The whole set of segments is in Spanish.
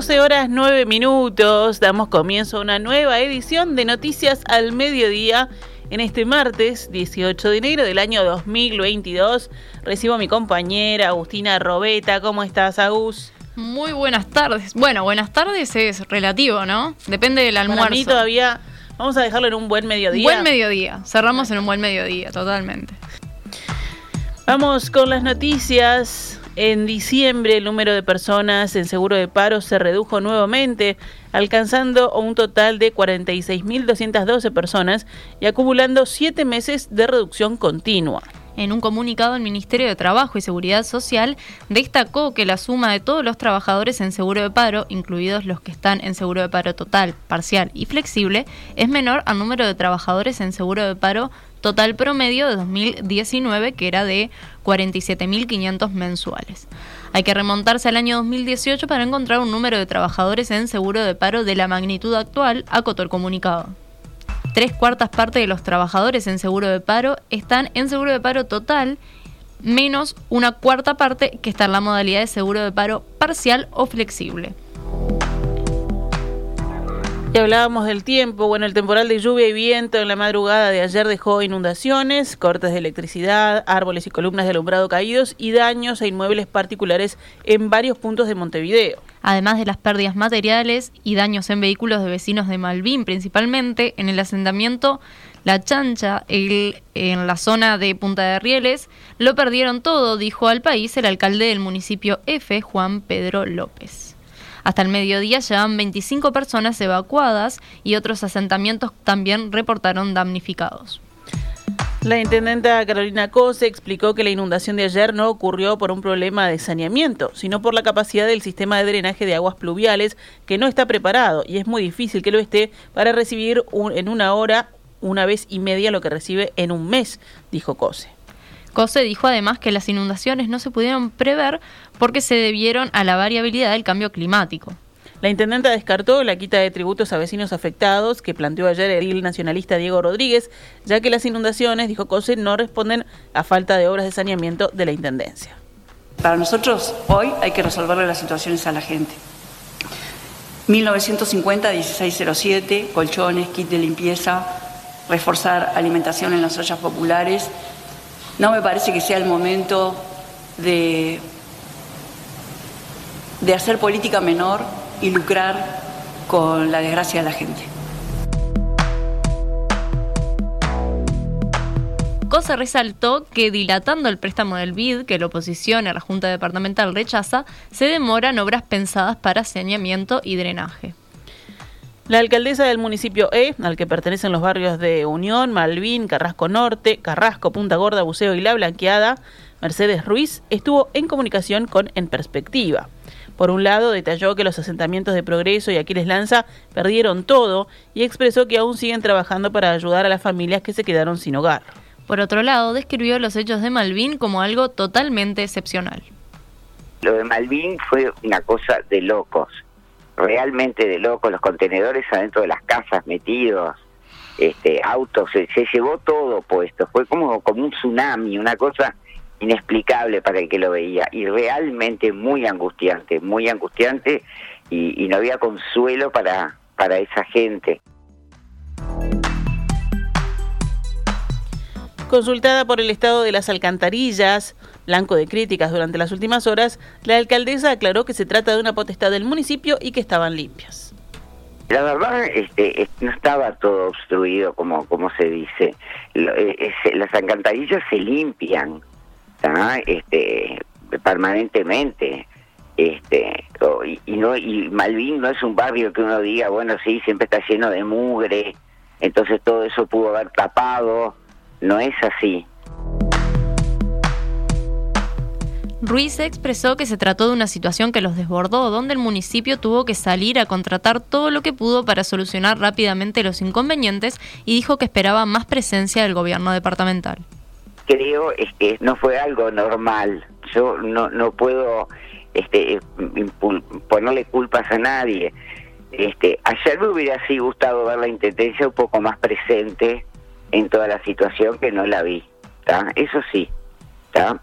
12 horas 9 minutos, damos comienzo a una nueva edición de Noticias al Mediodía. En este martes 18 de enero del año 2022 recibo a mi compañera Agustina Robeta. ¿Cómo estás, Agus? Muy buenas tardes. Bueno, buenas tardes es relativo, ¿no? Depende del almuerzo. Para mí todavía vamos a dejarlo en un buen mediodía. Buen mediodía. Cerramos en un buen mediodía, totalmente. Vamos con las noticias. En diciembre el número de personas en seguro de paro se redujo nuevamente, alcanzando un total de 46.212 personas y acumulando siete meses de reducción continua. En un comunicado, el Ministerio de Trabajo y Seguridad Social destacó que la suma de todos los trabajadores en seguro de paro, incluidos los que están en seguro de paro total, parcial y flexible, es menor al número de trabajadores en seguro de paro total promedio de 2019, que era de 47.500 mensuales. Hay que remontarse al año 2018 para encontrar un número de trabajadores en seguro de paro de la magnitud actual, acotó el comunicado. Tres cuartas partes de los trabajadores en seguro de paro están en seguro de paro total, menos una cuarta parte que está en la modalidad de seguro de paro parcial o flexible. Y hablábamos del tiempo. Bueno, el temporal de lluvia y viento en la madrugada de ayer dejó inundaciones, cortes de electricidad, árboles y columnas de alumbrado caídos y daños a inmuebles particulares en varios puntos de Montevideo. Además de las pérdidas materiales y daños en vehículos de vecinos de Malvin, principalmente en el asentamiento La Chancha, en la zona de Punta de Rieles, lo perdieron todo, dijo al país el alcalde del municipio F, Juan Pedro López. Hasta el mediodía llevan 25 personas evacuadas y otros asentamientos también reportaron damnificados. La intendenta Carolina Cose explicó que la inundación de ayer no ocurrió por un problema de saneamiento, sino por la capacidad del sistema de drenaje de aguas pluviales que no está preparado y es muy difícil que lo esté para recibir en una hora una vez y media lo que recibe en un mes, dijo Cose. Cose dijo además que las inundaciones no se pudieron prever porque se debieron a la variabilidad del cambio climático. La intendenta descartó la quita de tributos a vecinos afectados que planteó ayer el nacionalista Diego Rodríguez, ya que las inundaciones, dijo Cose, no responden a falta de obras de saneamiento de la intendencia. Para nosotros hoy hay que resolverle las situaciones a la gente. 1950-1607, colchones, kit de limpieza, reforzar alimentación en las ollas populares. No me parece que sea el momento de de hacer política menor y lucrar con la desgracia de la gente. Cosa resaltó que dilatando el préstamo del BID, que la oposición a la Junta Departamental rechaza, se demoran obras pensadas para saneamiento y drenaje. La alcaldesa del municipio E, al que pertenecen los barrios de Unión, Malvin, Carrasco Norte, Carrasco, Punta Gorda, Buceo y La Blanqueada, Mercedes Ruiz, estuvo en comunicación con En Perspectiva. Por un lado, detalló que los asentamientos de Progreso y Aquiles Lanza perdieron todo y expresó que aún siguen trabajando para ayudar a las familias que se quedaron sin hogar. Por otro lado, describió los hechos de Malvin como algo totalmente excepcional. Lo de Malvin fue una cosa de locos, realmente de locos, los contenedores adentro de las casas metidos, este, autos, se, llevó todo puesto, fue como, como un tsunami, una cosa inexplicable para el que lo veía y realmente muy angustiante, muy angustiante y, no había consuelo para, para esa gente. Consultada por el estado de las alcantarillas, blanco de críticas durante las últimas horas, la alcaldesa aclaró que se trata de una potestad del municipio y que estaban limpias. La verdad, este, no estaba todo obstruido como, como se dice. Eh, las alcantarillas se limpian, este permanentemente este y, no y Malvin no es un barrio que uno diga bueno sí siempre está lleno de mugre entonces todo eso pudo haber tapado no es así Ruiz expresó que se trató de una situación que los desbordó, donde el municipio tuvo que salir a contratar todo lo que pudo para solucionar rápidamente los inconvenientes y dijo que esperaba más presencia del gobierno departamental creo es que no fue algo normal. Yo no, no puedo este, ponerle culpas a nadie. Este, ayer me hubiera así gustado ver la intendencia un poco más presente en toda la situación que no la vi. Eso sí,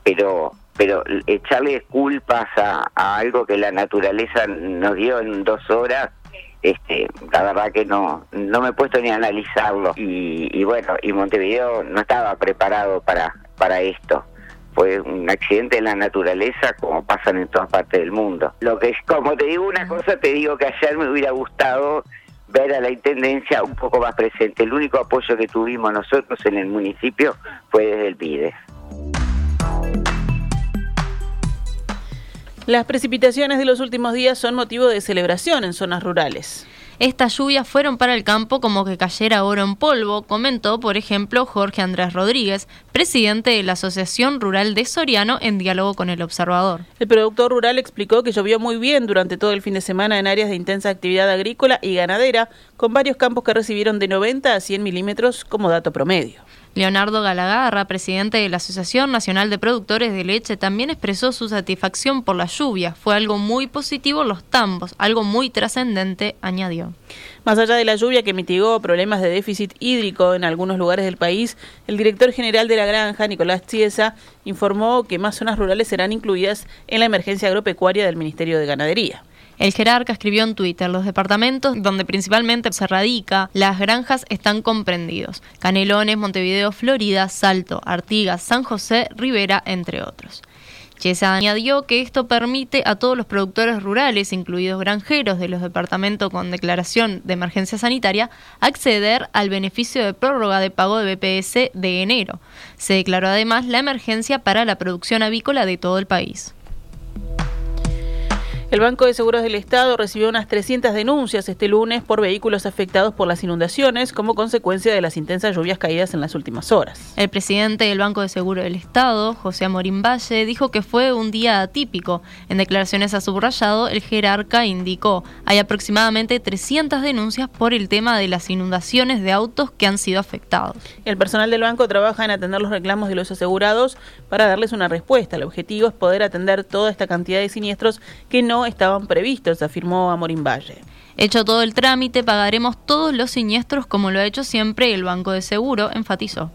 pero pero echarle culpas a, algo que la naturaleza nos dio en dos horas, este, la verdad que no, no me he puesto ni a analizarlo. Y, bueno, y Montevideo no estaba preparado para, para esto. Fue un accidente en la naturaleza como pasan en todas partes del mundo. Lo que como te digo una cosa, te digo que ayer me hubiera gustado ver a la Intendencia un poco más presente. El único apoyo que tuvimos nosotros en el municipio fue desde el PIDE. Las precipitaciones de los últimos días son motivo de celebración en zonas rurales. Estas lluvias fueron para el campo como que cayera oro en polvo, comentó, por ejemplo, Jorge Andrés Rodríguez, presidente de la Asociación Rural de Soriano, en diálogo con el observador. El productor rural explicó que llovió muy bien durante todo el fin de semana en áreas de intensa actividad agrícola y ganadera, con varios campos que recibieron de 90 a 100 milímetros como dato promedio. Leonardo Galagarra, presidente de la Asociación Nacional de Productores de Leche, también expresó su satisfacción por la lluvia. Fue algo muy positivo los tambos, algo muy trascendente, añadió. Más allá de la lluvia que mitigó problemas de déficit hídrico en algunos lugares del país, el director general de la granja, Nicolás Chiesa, informó que más zonas rurales serán incluidas en la emergencia agropecuaria del Ministerio de Ganadería. El jerarca escribió en Twitter, los departamentos donde principalmente se radica las granjas están comprendidos. Canelones, Montevideo, Florida, Salto, Artigas, San José, Rivera, entre otros. Chesa añadió que esto permite a todos los productores rurales, incluidos granjeros de los departamentos con declaración de emergencia sanitaria, acceder al beneficio de prórroga de pago de BPS de enero. Se declaró además la emergencia para la producción avícola de todo el país. El Banco de Seguros del Estado recibió unas 300 denuncias este lunes por vehículos afectados por las inundaciones como consecuencia de las intensas lluvias caídas en las últimas horas. El presidente del Banco de Seguros del Estado, José Amorín Valle, dijo que fue un día atípico. En declaraciones a subrayado, el jerarca indicó hay aproximadamente 300 denuncias por el tema de las inundaciones de autos que han sido afectados. El personal del banco trabaja en atender los reclamos de los asegurados para darles una respuesta. El objetivo es poder atender toda esta cantidad de siniestros que no estaban previstos, afirmó Amorín Valle. Hecho todo el trámite, pagaremos todos los siniestros como lo ha hecho siempre el Banco de Seguro, enfatizó.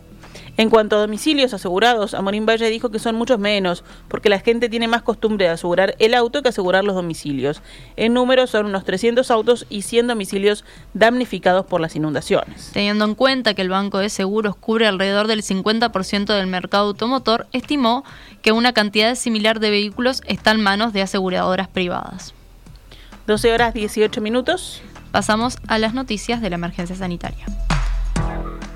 En cuanto a domicilios asegurados, Amorín Valle dijo que son muchos menos, porque la gente tiene más costumbre de asegurar el auto que asegurar los domicilios. En número son unos 300 autos y 100 domicilios damnificados por las inundaciones. Teniendo en cuenta que el Banco de Seguros cubre alrededor del 50% del mercado automotor, estimó que una cantidad similar de vehículos está en manos de aseguradoras privadas. 12 horas 18 minutos. Pasamos a las noticias de la emergencia sanitaria.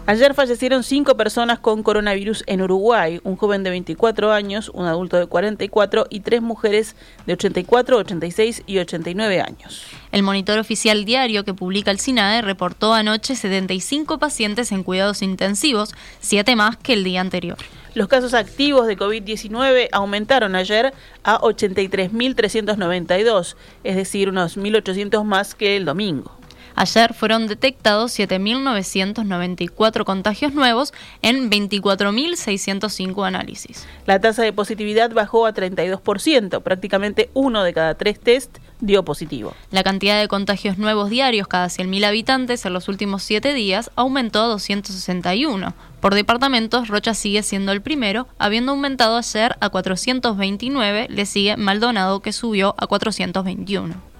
Ayer fallecieron cinco personas con coronavirus en Uruguay, un joven de 24 años, un adulto de 44 y tres mujeres de 84, 86 y 89 años. El monitor oficial diario que publica el SINAE reportó anoche 75 pacientes en cuidados intensivos, siete más que el día anterior. Los casos activos de COVID-19 aumentaron ayer a 83.392, es decir, unos 1.800 más que el domingo. Ayer fueron detectados 7.994 contagios nuevos en 24.605 análisis. La tasa de positividad bajó a 32%, prácticamente uno de cada tres test dio positivo. La cantidad de contagios nuevos diarios cada 100.000 habitantes en los últimos siete días aumentó a 261. Por departamentos, Rocha sigue siendo el primero, habiendo aumentado ayer a 429, le sigue Maldonado que subió a 421.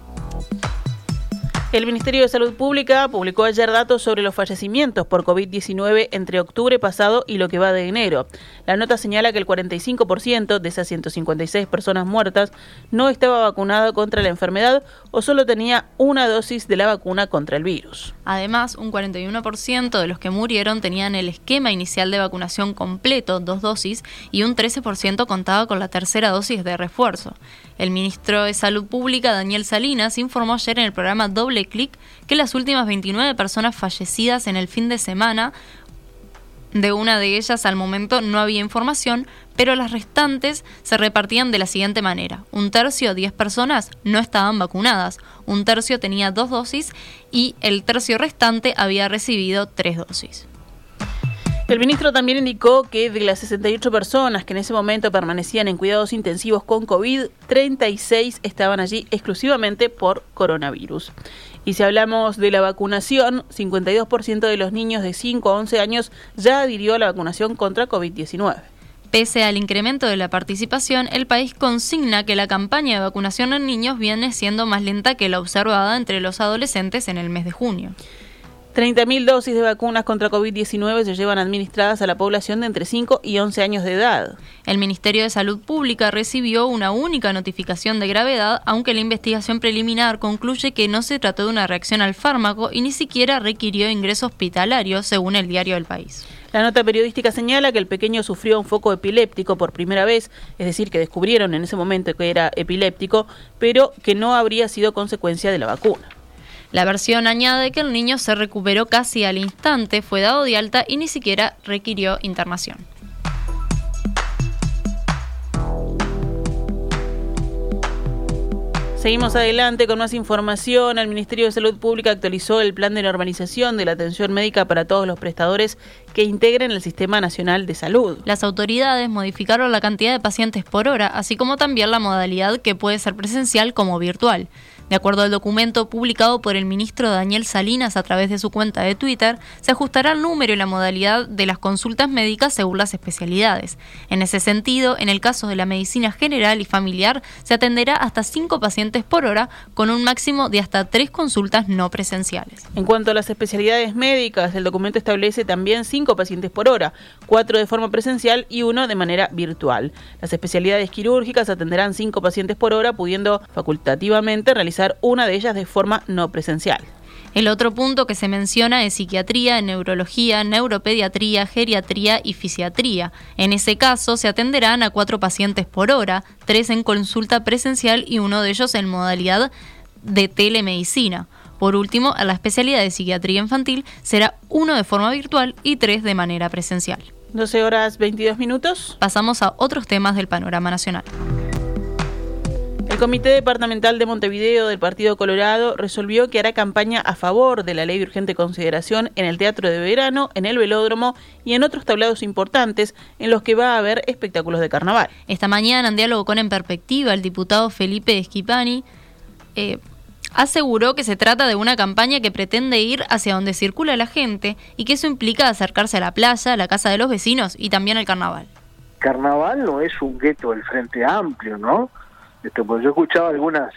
El Ministerio de Salud Pública publicó ayer datos sobre los fallecimientos por COVID-19 entre octubre pasado y lo que va de enero. La nota señala que el 45% de esas 156 personas muertas no estaba vacunada contra la enfermedad o solo tenía una dosis de la vacuna contra el virus. Además, un 41% de los que murieron tenían el esquema inicial de vacunación completo, dos dosis, y un 13% contaba con la tercera dosis de refuerzo. El ministro de Salud Pública, Daniel Salinas, informó ayer en el programa Doble Clic que las últimas 29 personas fallecidas en el fin de semana, de una de ellas al momento no había información, pero las restantes se repartían de la siguiente manera. Un tercio, 10 personas, no estaban vacunadas, un tercio tenía dos dosis y el tercio restante había recibido tres dosis. El ministro también indicó que de las 68 personas que en ese momento permanecían en cuidados intensivos con COVID, 36 estaban allí exclusivamente por coronavirus. Y si hablamos de la vacunación, 52% de los niños de 5 a 11 años ya adhirió a la vacunación contra COVID-19. Pese al incremento de la participación, el país consigna que la campaña de vacunación en niños viene siendo más lenta que la observada entre los adolescentes en el mes de junio. 30.000 dosis de vacunas contra COVID-19 se llevan administradas a la población de entre 5 y 11 años de edad. El Ministerio de Salud Pública recibió una única notificación de gravedad, aunque la investigación preliminar concluye que no se trató de una reacción al fármaco y ni siquiera requirió ingreso hospitalario, según el diario El País. La nota periodística señala que el pequeño sufrió un foco epiléptico por primera vez, es decir, que descubrieron en ese momento que era epiléptico, pero que no habría sido consecuencia de la vacuna. La versión añade que el niño se recuperó casi al instante, fue dado de alta y ni siquiera requirió internación. Seguimos adelante con más información. El Ministerio de Salud Pública actualizó el plan de normalización de la atención médica para todos los prestadores que integren el Sistema Nacional de Salud. Las autoridades modificaron la cantidad de pacientes por hora, así como también la modalidad que puede ser presencial como virtual. De acuerdo al documento publicado por el ministro Daniel Salinas a través de su cuenta de Twitter, se ajustará el número y la modalidad de las consultas médicas según las especialidades. En ese sentido, en el caso de la medicina general y familiar, se atenderá hasta cinco pacientes por hora, con un máximo de hasta tres consultas no presenciales. En cuanto a las especialidades médicas, el documento establece también cinco pacientes por hora, cuatro de forma presencial y uno de manera virtual. Las especialidades quirúrgicas atenderán cinco pacientes por hora, pudiendo facultativamente realizar una de ellas de forma no presencial. El otro punto que se menciona es psiquiatría, neurología, neuropediatría, geriatría y fisiatría. En ese caso se atenderán a cuatro pacientes por hora, tres en consulta presencial y uno de ellos en modalidad de telemedicina. Por último, a la especialidad de psiquiatría infantil será uno de forma virtual y tres de manera presencial. 12 horas 22 minutos. Pasamos a otros temas del panorama nacional. El Comité Departamental de Montevideo del Partido Colorado resolvió que hará campaña a favor de la ley de urgente consideración en el Teatro de Verano, en el Velódromo y en otros tablados importantes en los que va a haber espectáculos de carnaval. Esta mañana, en diálogo con En Perspectiva, el diputado Felipe Esquipani eh, aseguró que se trata de una campaña que pretende ir hacia donde circula la gente y que eso implica acercarse a la playa, a la casa de los vecinos y también al carnaval. Carnaval no es un gueto del Frente Amplio, ¿no? Este, pues yo he escuchado algunas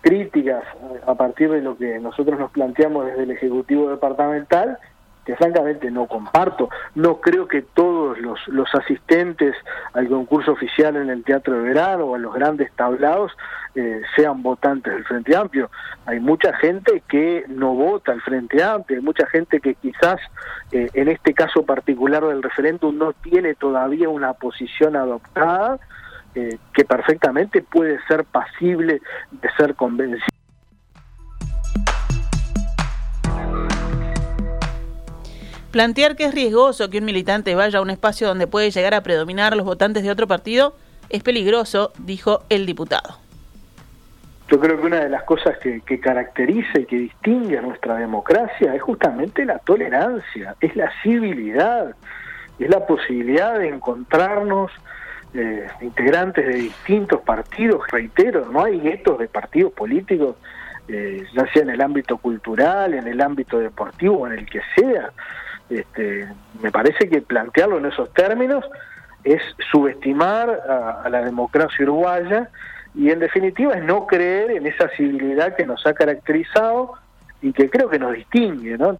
críticas a partir de lo que nosotros nos planteamos desde el Ejecutivo Departamental, que francamente no comparto. No creo que todos los, los asistentes al concurso oficial en el Teatro de Verano o a los grandes tablados eh, sean votantes del Frente Amplio. Hay mucha gente que no vota al Frente Amplio, hay mucha gente que quizás eh, en este caso particular del referéndum no tiene todavía una posición adoptada eh, que perfectamente puede ser pasible de ser convencido. Plantear que es riesgoso que un militante vaya a un espacio donde puede llegar a predominar los votantes de otro partido es peligroso, dijo el diputado. Yo creo que una de las cosas que, que, caracteriza y que distingue a nuestra democracia es justamente la tolerancia, es la civilidad, es la posibilidad de encontrarnos, eh, integrantes de distintos partidos, reitero, no hay guetos de partidos políticos, eh, ya sea en el ámbito cultural, en el ámbito deportivo, en el que sea. Este, me parece que plantearlo en esos términos es subestimar a, a la democracia uruguaya y en definitiva es no creer en esa civilidad que nos ha caracterizado y que creo que nos distingue, ¿no?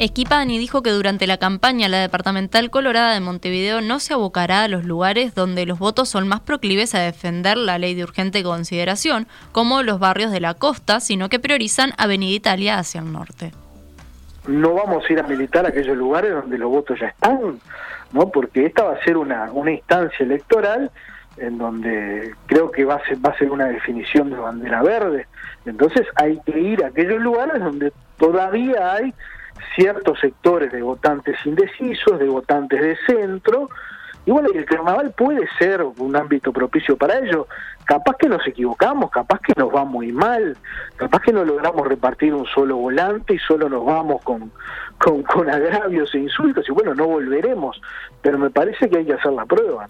Esquipani dijo que durante la campaña la departamental colorada de Montevideo no se abocará a los lugares donde los votos son más proclives a defender la ley de urgente consideración, como los barrios de la costa, sino que priorizan Avenida Italia hacia el norte. No vamos a ir a militar a aquellos lugares donde los votos ya están, ¿no? porque esta va a ser una, una instancia electoral en donde creo que va a, ser, va a ser una definición de bandera verde. Entonces hay que ir a aquellos lugares donde todavía hay ciertos sectores de votantes indecisos, de votantes de centro, y bueno, el carnaval puede ser un ámbito propicio para ello. Capaz que nos equivocamos, capaz que nos va muy mal, capaz que no logramos repartir un solo volante y solo nos vamos con, con, con agravios e insultos y bueno, no volveremos. Pero me parece que hay que hacer la prueba.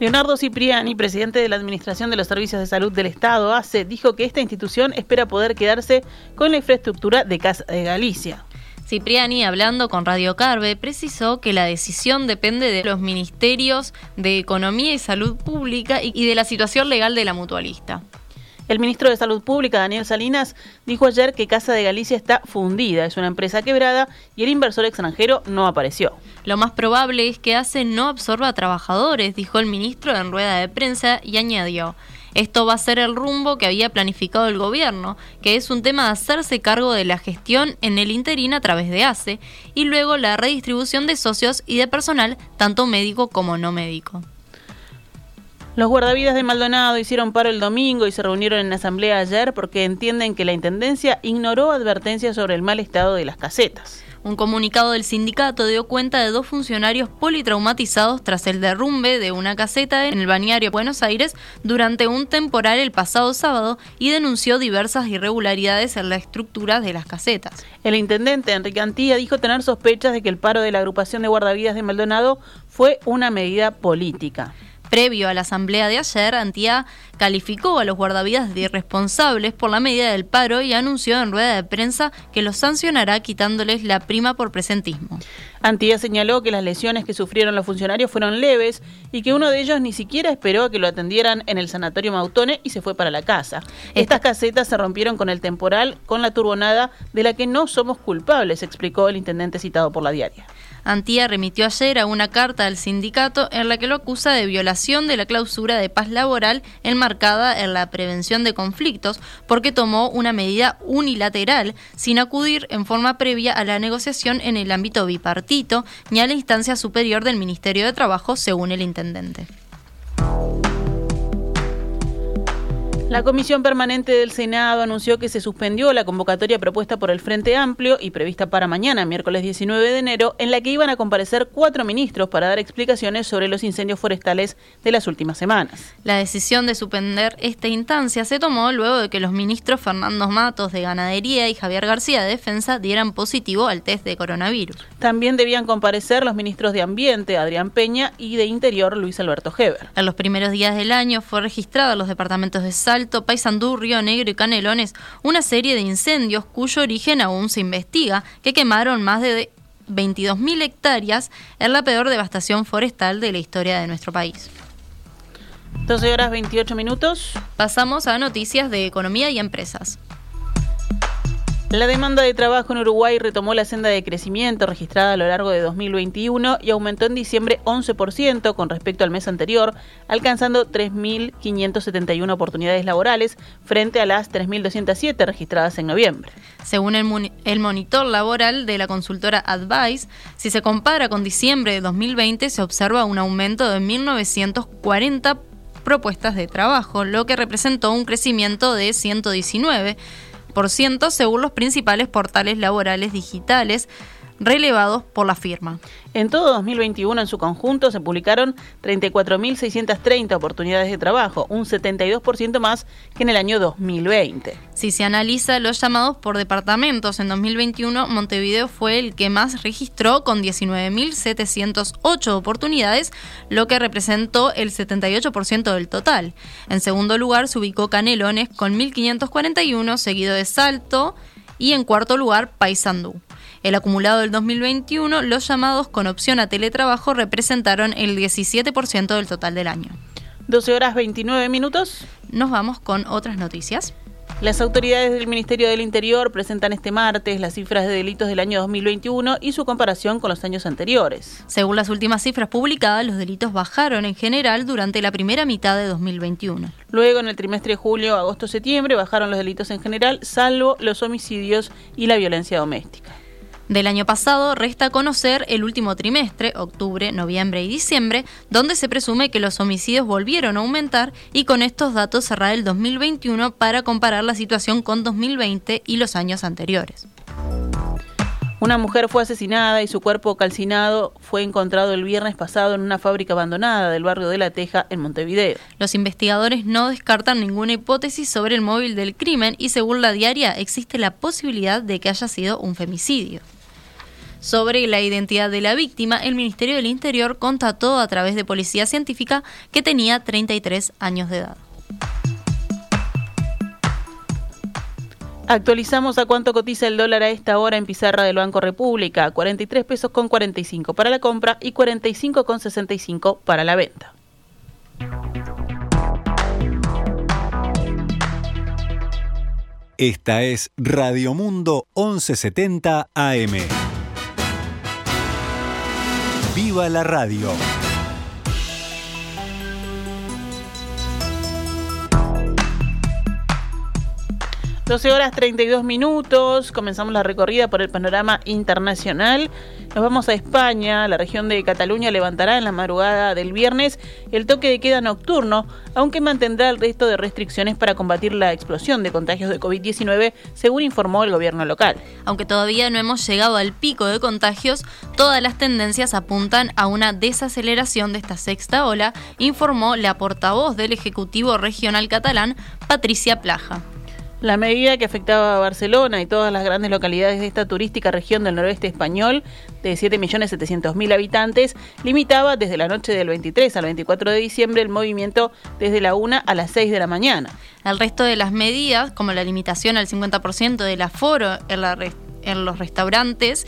Leonardo Cipriani, presidente de la Administración de los Servicios de Salud del Estado, ACE, dijo que esta institución espera poder quedarse con la infraestructura de Casa de Galicia. Cipriani, hablando con Radio Carve, precisó que la decisión depende de los ministerios de Economía y Salud Pública y de la situación legal de la mutualista. El ministro de Salud Pública, Daniel Salinas, dijo ayer que Casa de Galicia está fundida, es una empresa quebrada y el inversor extranjero no apareció. Lo más probable es que ACE no absorba trabajadores, dijo el ministro en rueda de prensa y añadió. Esto va a ser el rumbo que había planificado el gobierno, que es un tema de hacerse cargo de la gestión en el interín a través de ACE y luego la redistribución de socios y de personal, tanto médico como no médico. Los guardavidas de Maldonado hicieron paro el domingo y se reunieron en asamblea ayer porque entienden que la Intendencia ignoró advertencias sobre el mal estado de las casetas. Un comunicado del sindicato dio cuenta de dos funcionarios politraumatizados tras el derrumbe de una caseta en el bañario Buenos Aires durante un temporal el pasado sábado y denunció diversas irregularidades en la estructura de las casetas. El intendente Enrique Antía dijo tener sospechas de que el paro de la agrupación de guardavidas de Maldonado fue una medida política. Previo a la asamblea de ayer, Antía calificó a los guardavidas de irresponsables por la medida del paro y anunció en rueda de prensa que los sancionará quitándoles la prima por presentismo. Antía señaló que las lesiones que sufrieron los funcionarios fueron leves y que uno de ellos ni siquiera esperó a que lo atendieran en el sanatorio Mautone y se fue para la casa. Estas casetas se rompieron con el temporal, con la turbonada de la que no somos culpables, explicó el intendente citado por la diaria. Antía remitió ayer a una carta al sindicato en la que lo acusa de violación de la clausura de paz laboral enmarcada en la prevención de conflictos porque tomó una medida unilateral sin acudir en forma previa a la negociación en el ámbito bipartito ni a la instancia superior del Ministerio de Trabajo, según el intendente. La Comisión Permanente del Senado anunció que se suspendió la convocatoria propuesta por el Frente Amplio y prevista para mañana, miércoles 19 de enero, en la que iban a comparecer cuatro ministros para dar explicaciones sobre los incendios forestales de las últimas semanas. La decisión de suspender esta instancia se tomó luego de que los ministros Fernando Matos de Ganadería y Javier García de Defensa dieran positivo al test de coronavirus. También debían comparecer los ministros de Ambiente, Adrián Peña, y de Interior, Luis Alberto Heber. En los primeros días del año fue registrado en los departamentos de Sal Alto, Paysandú, Río Negro y Canelones una serie de incendios cuyo origen aún se investiga, que quemaron más de 22.000 hectáreas en la peor devastación forestal de la historia de nuestro país. 12 horas 28 minutos. Pasamos a noticias de economía y empresas. La demanda de trabajo en Uruguay retomó la senda de crecimiento registrada a lo largo de 2021 y aumentó en diciembre 11% con respecto al mes anterior, alcanzando 3.571 oportunidades laborales frente a las 3.207 registradas en noviembre. Según el, monitor laboral de la consultora Advice, si se compara con diciembre de 2020 se observa un aumento de 1.940 propuestas de trabajo, lo que representó un crecimiento de 119 según los principales portales laborales digitales relevados por la firma. En todo 2021, en su conjunto, se publicaron 34.630 oportunidades de trabajo, un 72% más que en el año 2020. Si se analiza los llamados por departamentos en 2021, Montevideo fue el que más registró con 19.708 oportunidades, lo que representó el 78% del total. En segundo lugar se ubicó Canelones con 1.541, seguido de Salto, y en cuarto lugar Paysandú. El acumulado del 2021, los llamados con opción a teletrabajo representaron el 17% del total del año. 12 horas 29 minutos. Nos vamos con otras noticias. Las autoridades del Ministerio del Interior presentan este martes las cifras de delitos del año 2021 y su comparación con los años anteriores. Según las últimas cifras publicadas, los delitos bajaron en general durante la primera mitad de 2021. Luego, en el trimestre de julio, agosto, septiembre, bajaron los delitos en general, salvo los homicidios y la violencia doméstica del año pasado resta conocer el último trimestre, octubre, noviembre y diciembre, donde se presume que los homicidios volvieron a aumentar y con estos datos cerrar el 2021 para comparar la situación con 2020 y los años anteriores. Una mujer fue asesinada y su cuerpo calcinado fue encontrado el viernes pasado en una fábrica abandonada del barrio de La Teja, en Montevideo. Los investigadores no descartan ninguna hipótesis sobre el móvil del crimen y según la diaria existe la posibilidad de que haya sido un femicidio. Sobre la identidad de la víctima, el Ministerio del Interior constató a través de Policía Científica que tenía 33 años de edad. Actualizamos a cuánto cotiza el dólar a esta hora en pizarra del Banco República, 43 pesos con 45 para la compra y 45 con 65 para la venta. Esta es Radio Mundo 1170 AM. ¡Viva la radio! 12 horas 32 minutos, comenzamos la recorrida por el panorama internacional. Nos vamos a España, la región de Cataluña levantará en la madrugada del viernes el toque de queda nocturno, aunque mantendrá el resto de restricciones para combatir la explosión de contagios de COVID-19, según informó el gobierno local. Aunque todavía no hemos llegado al pico de contagios, todas las tendencias apuntan a una desaceleración de esta sexta ola, informó la portavoz del Ejecutivo Regional Catalán, Patricia Plaja. La medida que afectaba a Barcelona y todas las grandes localidades de esta turística región del noroeste español, de 7.700.000 habitantes, limitaba desde la noche del 23 al 24 de diciembre el movimiento desde la 1 a las 6 de la mañana. El resto de las medidas, como la limitación al 50% del aforo en, en los restaurantes,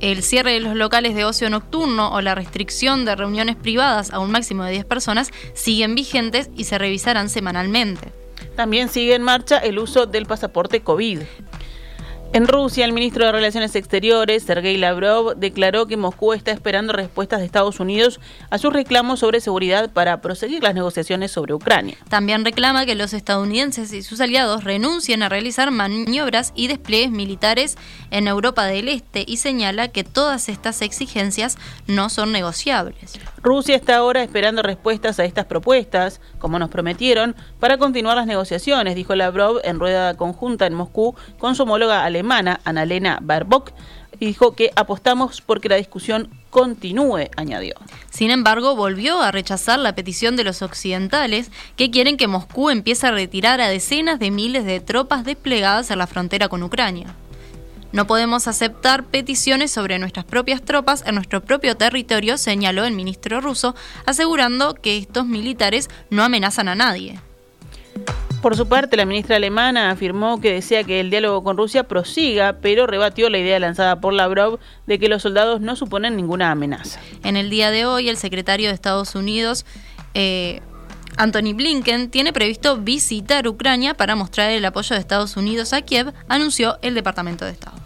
el cierre de los locales de ocio nocturno o la restricción de reuniones privadas a un máximo de 10 personas, siguen vigentes y se revisarán semanalmente. También sigue en marcha el uso del pasaporte COVID. En Rusia, el ministro de Relaciones Exteriores, Sergei Lavrov, declaró que Moscú está esperando respuestas de Estados Unidos a sus reclamos sobre seguridad para proseguir las negociaciones sobre Ucrania. También reclama que los estadounidenses y sus aliados renuncien a realizar maniobras y despliegues militares en Europa del Este y señala que todas estas exigencias no son negociables. Rusia está ahora esperando respuestas a estas propuestas, como nos prometieron, para continuar las negociaciones, dijo Lavrov en rueda conjunta en Moscú con su homóloga alemana alemana, Annalena Baerbock, dijo que apostamos porque la discusión continúe, añadió. Sin embargo, volvió a rechazar la petición de los occidentales que quieren que Moscú empiece a retirar a decenas de miles de tropas desplegadas en la frontera con Ucrania. No podemos aceptar peticiones sobre nuestras propias tropas en nuestro propio territorio, señaló el ministro ruso, asegurando que estos militares no amenazan a nadie. Por su parte, la ministra alemana afirmó que desea que el diálogo con Rusia prosiga, pero rebatió la idea lanzada por Lavrov de que los soldados no suponen ninguna amenaza. En el día de hoy, el secretario de Estados Unidos, eh, Anthony Blinken, tiene previsto visitar Ucrania para mostrar el apoyo de Estados Unidos a Kiev, anunció el Departamento de Estado.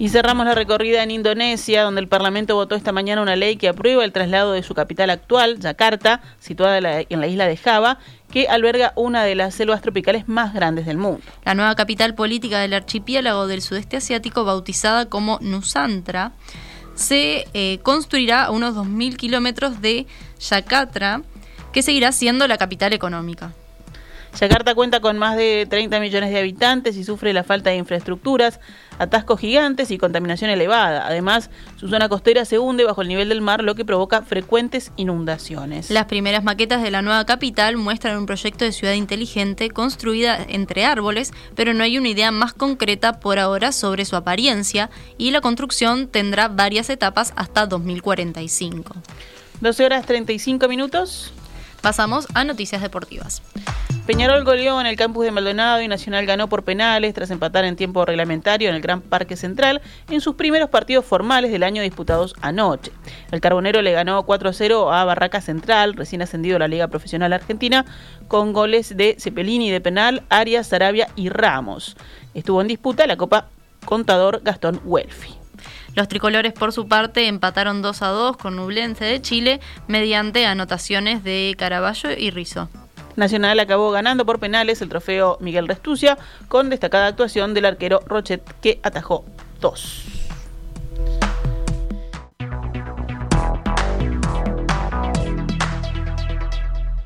Y cerramos la recorrida en Indonesia, donde el Parlamento votó esta mañana una ley que aprueba el traslado de su capital actual, Yakarta, situada en la isla de Java, que alberga una de las selvas tropicales más grandes del mundo. La nueva capital política del archipiélago del sudeste asiático, bautizada como Nusantra, se eh, construirá a unos 2.000 kilómetros de Yakarta, que seguirá siendo la capital económica. Yakarta cuenta con más de 30 millones de habitantes y sufre la falta de infraestructuras, atascos gigantes y contaminación elevada. Además, su zona costera se hunde bajo el nivel del mar, lo que provoca frecuentes inundaciones. Las primeras maquetas de la nueva capital muestran un proyecto de ciudad inteligente construida entre árboles, pero no hay una idea más concreta por ahora sobre su apariencia y la construcción tendrá varias etapas hasta 2045. 12 horas 35 minutos. Pasamos a noticias deportivas. Peñarol goleó en el campus de Maldonado y Nacional ganó por penales tras empatar en tiempo reglamentario en el Gran Parque Central en sus primeros partidos formales del año disputados anoche. El Carbonero le ganó 4-0 a Barraca Central, recién ascendido a la Liga Profesional Argentina, con goles de Cepelini de penal, Arias, Sarabia y Ramos. Estuvo en disputa la Copa Contador Gastón Welfi. Los tricolores, por su parte, empataron 2 a 2 con Nublense de Chile mediante anotaciones de Caraballo y Rizo. Nacional acabó ganando por penales el trofeo Miguel Restucia con destacada actuación del arquero Rochet que atajó dos.